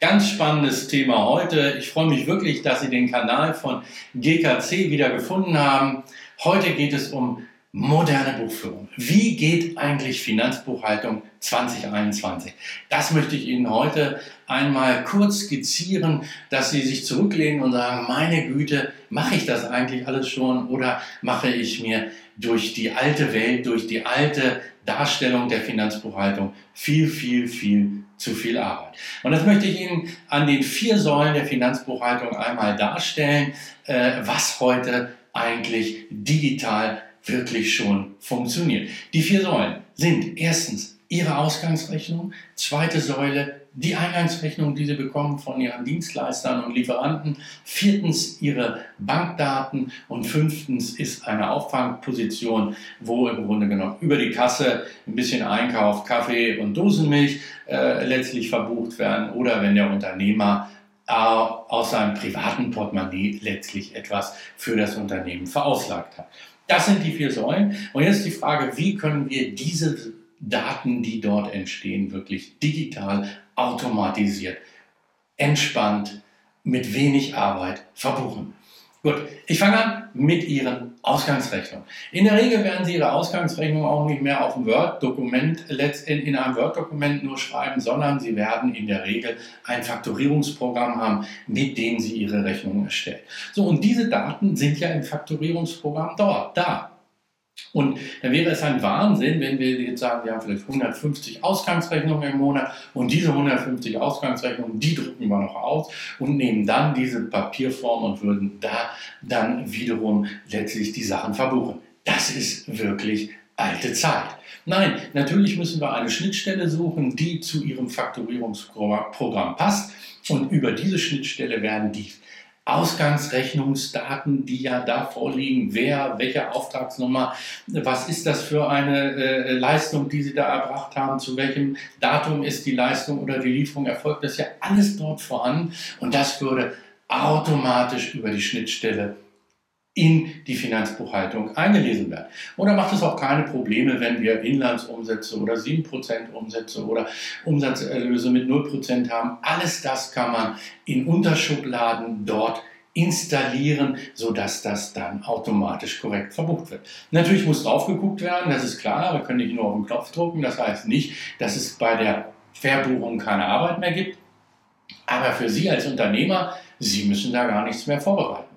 Ganz spannendes Thema heute. Ich freue mich wirklich, dass Sie den Kanal von GKC wieder gefunden haben. Heute geht es um moderne Buchführung. Wie geht eigentlich Finanzbuchhaltung 2021? Das möchte ich Ihnen heute einmal kurz skizzieren, dass Sie sich zurücklehnen und sagen, meine Güte, mache ich das eigentlich alles schon oder mache ich mir durch die alte Welt, durch die alte Darstellung der Finanzbuchhaltung viel, viel, viel zu viel Arbeit. Und das möchte ich Ihnen an den vier Säulen der Finanzbuchhaltung einmal darstellen, äh, was heute eigentlich digital wirklich schon funktioniert. Die vier Säulen sind erstens Ihre Ausgangsrechnung, zweite Säule die Eingangsrechnung, die Sie bekommen von Ihren Dienstleistern und Lieferanten, viertens Ihre Bankdaten und fünftens ist eine Auffangposition, wo im Grunde genommen über die Kasse ein bisschen Einkauf, Kaffee und Dosenmilch äh, letztlich verbucht werden oder wenn der Unternehmer äh, aus seinem privaten Portemonnaie letztlich etwas für das Unternehmen verauslagt hat. Das sind die vier Säulen. Und jetzt die Frage, wie können wir diese Daten, die dort entstehen, wirklich digital, automatisiert, entspannt, mit wenig Arbeit verbuchen. Gut, ich fange an mit Ihren Ausgangsrechnungen. In der Regel werden Sie Ihre Ausgangsrechnung auch nicht mehr auf ein Word-Dokument, in einem Word-Dokument nur schreiben, sondern Sie werden in der Regel ein Faktorierungsprogramm haben, mit dem Sie Ihre Rechnung erstellen. So, und diese Daten sind ja im Faktorierungsprogramm dort, da. Und dann wäre es ein Wahnsinn, wenn wir jetzt sagen, wir haben vielleicht 150 Ausgangsrechnungen im Monat und diese 150 Ausgangsrechnungen, die drucken wir noch aus und nehmen dann diese Papierform und würden da dann wiederum letztlich die Sachen verbuchen. Das ist wirklich alte Zeit. Nein, natürlich müssen wir eine Schnittstelle suchen, die zu Ihrem Faktorierungsprogramm passt. Und über diese Schnittstelle werden die Ausgangsrechnungsdaten, die ja da vorliegen, wer, welche Auftragsnummer, was ist das für eine äh, Leistung, die Sie da erbracht haben, zu welchem Datum ist die Leistung oder die Lieferung erfolgt, das ist ja alles dort vorhanden und das würde automatisch über die Schnittstelle in die Finanzbuchhaltung eingelesen werden. Da macht es auch keine Probleme, wenn wir Inlandsumsätze oder 7% Umsätze oder Umsatzerlöse mit 0% haben. Alles das kann man in Unterschubladen dort installieren, sodass das dann automatisch korrekt verbucht wird. Natürlich muss drauf geguckt werden, das ist klar, wir können nicht nur auf den Knopf drucken, das heißt nicht, dass es bei der Verbuchung keine Arbeit mehr gibt, aber für Sie als Unternehmer, Sie müssen da gar nichts mehr vorbereiten.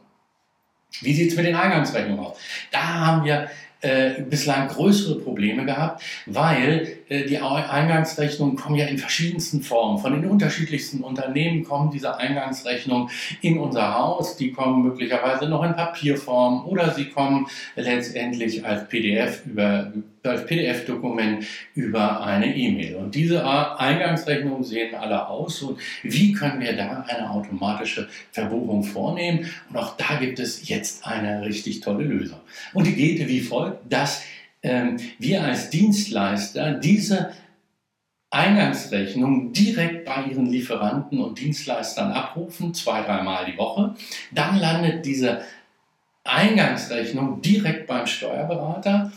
Wie sieht es mit den Eingangsrechnungen aus? Da haben wir äh, bislang größere Probleme gehabt, weil äh, die Eingangsrechnungen kommen ja in verschiedensten Formen. Von den unterschiedlichsten Unternehmen kommen diese Eingangsrechnungen in unser Haus. Die kommen möglicherweise noch in Papierform oder sie kommen letztendlich als PDF über als PDF-Dokument über eine E-Mail. Und diese Eingangsrechnungen sehen alle aus. Und wie können wir da eine automatische Verbuchung vornehmen? Und auch da gibt es jetzt eine richtig tolle Lösung. Und die geht wie folgt, dass ähm, wir als Dienstleister diese Eingangsrechnung direkt bei Ihren Lieferanten und Dienstleistern abrufen, zwei, dreimal die Woche. Dann landet diese Eingangsrechnung direkt beim Steuerberater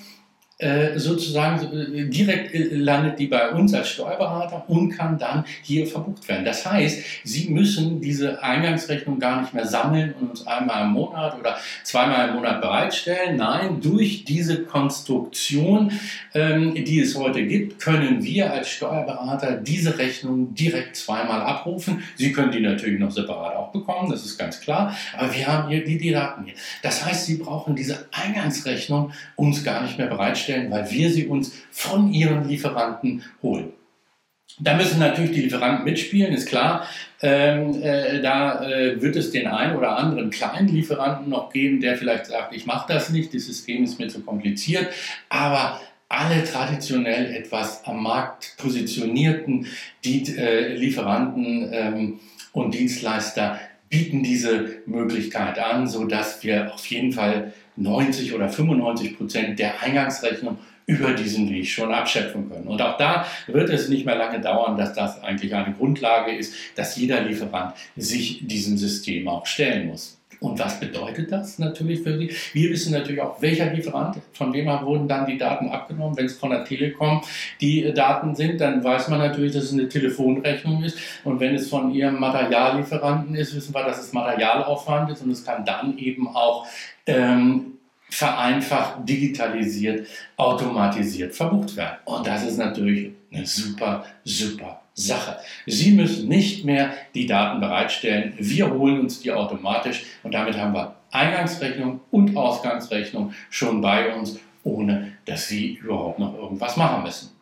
sozusagen äh, direkt äh, landet die bei uns als Steuerberater und kann dann hier verbucht werden. Das heißt, Sie müssen diese Eingangsrechnung gar nicht mehr sammeln und uns einmal im Monat oder zweimal im Monat bereitstellen. Nein, durch diese Konstruktion, ähm, die es heute gibt, können wir als Steuerberater diese Rechnung direkt zweimal abrufen. Sie können die natürlich noch separat auch bekommen, das ist ganz klar, aber wir haben hier die, die Daten hier. Das heißt, Sie brauchen diese Eingangsrechnung uns gar nicht mehr bereitstellen bereitstellen, weil wir sie uns von ihren Lieferanten holen. Da müssen natürlich die Lieferanten mitspielen, ist klar. Ähm, äh, da äh, wird es den einen oder anderen kleinen Lieferanten noch geben, der vielleicht sagt, ich mache das nicht, das System ist mir zu kompliziert. Aber alle traditionell etwas am Markt positionierten die, äh, Lieferanten ähm, und Dienstleister bieten diese Möglichkeit an, sodass wir auf jeden Fall 90 oder 95 Prozent der Eingangsrechnung über diesen Weg schon abschöpfen können. Und auch da wird es nicht mehr lange dauern, dass das eigentlich eine Grundlage ist, dass jeder Lieferant sich diesem System auch stellen muss. Und was bedeutet das natürlich für Sie? Wir wissen natürlich auch, welcher Lieferant, von wem wurden dann die Daten abgenommen. Wenn es von der Telekom die Daten sind, dann weiß man natürlich, dass es eine Telefonrechnung ist. Und wenn es von Ihrem Materiallieferanten ist, wissen wir, dass es Materialaufwand ist und es kann dann eben auch ähm, vereinfacht, digitalisiert, automatisiert verbucht werden. Und das ist natürlich eine super, super Sache. Sie müssen nicht mehr die Daten bereitstellen. Wir holen uns die automatisch und damit haben wir Eingangsrechnung und Ausgangsrechnung schon bei uns, ohne dass Sie überhaupt noch irgendwas machen müssen.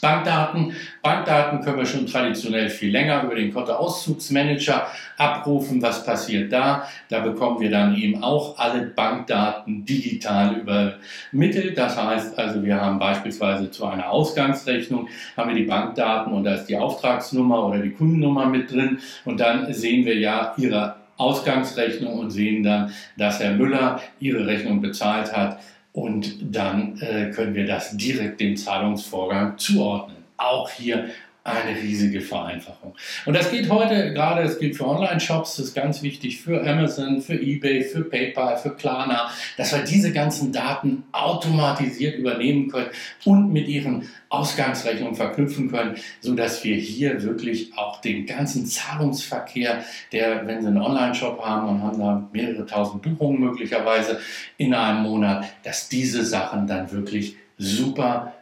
Bankdaten. Bankdaten können wir schon traditionell viel länger über den Kontoauszugsmanager abrufen. Was passiert da? Da bekommen wir dann eben auch alle Bankdaten digital übermittelt. Das heißt also, wir haben beispielsweise zu einer Ausgangsrechnung haben wir die Bankdaten und da ist die Auftragsnummer oder die Kundennummer mit drin und dann sehen wir ja Ihre Ausgangsrechnung und sehen dann, dass Herr Müller Ihre Rechnung bezahlt hat und dann äh, können wir das direkt dem Zahlungsvorgang zuordnen. Auch hier eine riesige Vereinfachung. Und das geht heute gerade, es gilt für Online-Shops, das ist ganz wichtig für Amazon, für eBay, für PayPal, für Klarna, dass wir diese ganzen Daten automatisiert übernehmen können und mit ihren Ausgangsrechnungen verknüpfen können, sodass wir hier wirklich auch den ganzen Zahlungsverkehr, der, wenn Sie einen Online-Shop haben und haben da mehrere tausend Buchungen möglicherweise in einem Monat, dass diese Sachen dann wirklich super,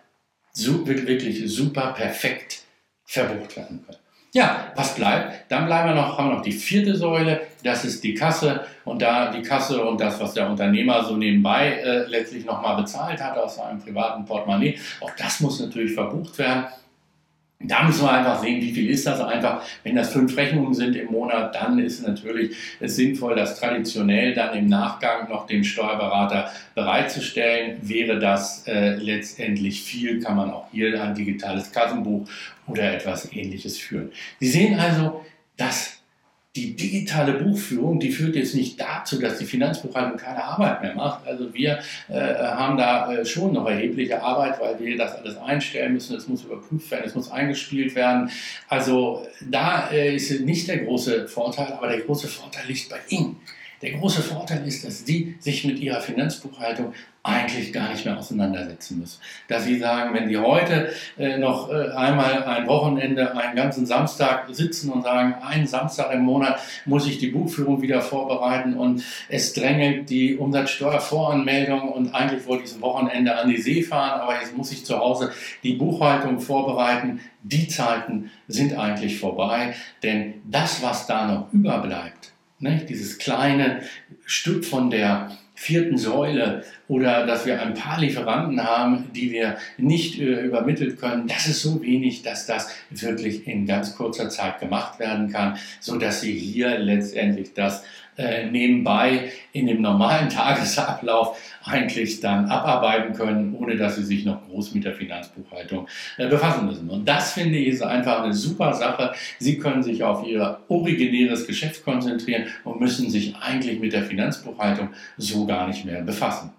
wirklich super perfekt verbucht werden können. Ja, was bleibt? Dann bleiben wir noch, haben wir noch die vierte Säule, das ist die Kasse und da die Kasse und das, was der Unternehmer so nebenbei äh, letztlich nochmal bezahlt hat aus seinem privaten Portemonnaie, auch das muss natürlich verbucht werden. Da müssen wir einfach sehen, wie viel ist das einfach. Wenn das fünf Rechnungen sind im Monat, dann ist natürlich es sinnvoll, das traditionell dann im Nachgang noch dem Steuerberater bereitzustellen. Wäre das äh, letztendlich viel, kann man auch hier ein digitales Kassenbuch oder etwas ähnliches führen. Sie sehen also, dass die digitale Buchführung, die führt jetzt nicht dazu, dass die Finanzbuchhaltung keine Arbeit mehr macht. Also wir äh, haben da äh, schon noch erhebliche Arbeit, weil wir das alles einstellen müssen. Es muss überprüft werden, es muss eingespielt werden. Also da äh, ist nicht der große Vorteil, aber der große Vorteil liegt bei Ihnen. Der große Vorteil ist, dass Sie sich mit Ihrer Finanzbuchhaltung eigentlich gar nicht mehr auseinandersetzen müssen. Dass Sie sagen, wenn Sie heute äh, noch äh, einmal ein Wochenende, einen ganzen Samstag sitzen und sagen, einen Samstag im Monat muss ich die Buchführung wieder vorbereiten und es drängelt die Umsatzsteuervoranmeldung und eigentlich wollte ich das Wochenende an die See fahren, aber jetzt muss ich zu Hause die Buchhaltung vorbereiten. Die Zeiten sind eigentlich vorbei, denn das, was da noch überbleibt, Ne? Dieses kleine Stück von der vierten Säule oder dass wir ein paar Lieferanten haben, die wir nicht äh, übermittelt können, das ist so wenig, dass das wirklich in ganz kurzer Zeit gemacht werden kann, so dass Sie hier letztendlich das äh, nebenbei in dem normalen Tagesablauf eigentlich dann abarbeiten können, ohne dass sie sich noch groß mit der Finanzbuchhaltung äh, befassen müssen. Und das finde ich ist einfach eine super Sache. Sie können sich auf ihr originäres Geschäft konzentrieren und müssen sich eigentlich mit der Finanzbuchhaltung so gar nicht mehr befassen.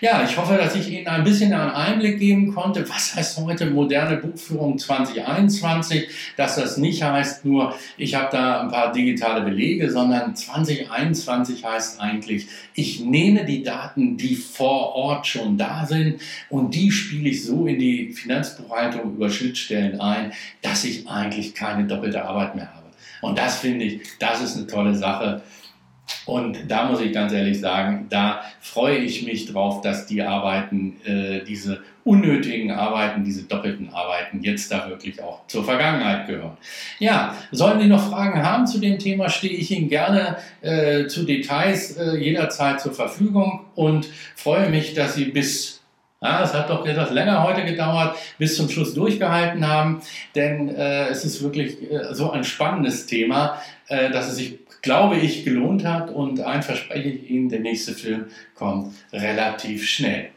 Ja, ich hoffe, dass ich Ihnen ein bisschen einen Einblick geben konnte, was heißt heute moderne Buchführung 2021, dass das nicht heißt nur, ich habe da ein paar digitale Belege, sondern 2021 heißt eigentlich, ich nehme die Daten, die vor Ort schon da sind und die spiele ich so in die Finanzbuchhaltung über Schnittstellen ein, dass ich eigentlich keine doppelte Arbeit mehr habe. Und das finde ich, das ist eine tolle Sache. Und da muss ich ganz ehrlich sagen, da freue ich mich drauf, dass die Arbeiten, äh, diese unnötigen Arbeiten, diese doppelten Arbeiten jetzt da wirklich auch zur Vergangenheit gehören. Ja, sollen Sie noch Fragen haben zu dem Thema, stehe ich Ihnen gerne äh, zu Details äh, jederzeit zur Verfügung und freue mich, dass Sie bis ja, es hat doch etwas länger heute gedauert, bis zum Schluss durchgehalten haben, denn äh, es ist wirklich äh, so ein spannendes Thema, äh, dass es sich glaube ich, gelohnt hat. Und ein verspreche ich Ihnen, der nächste Film kommt relativ schnell.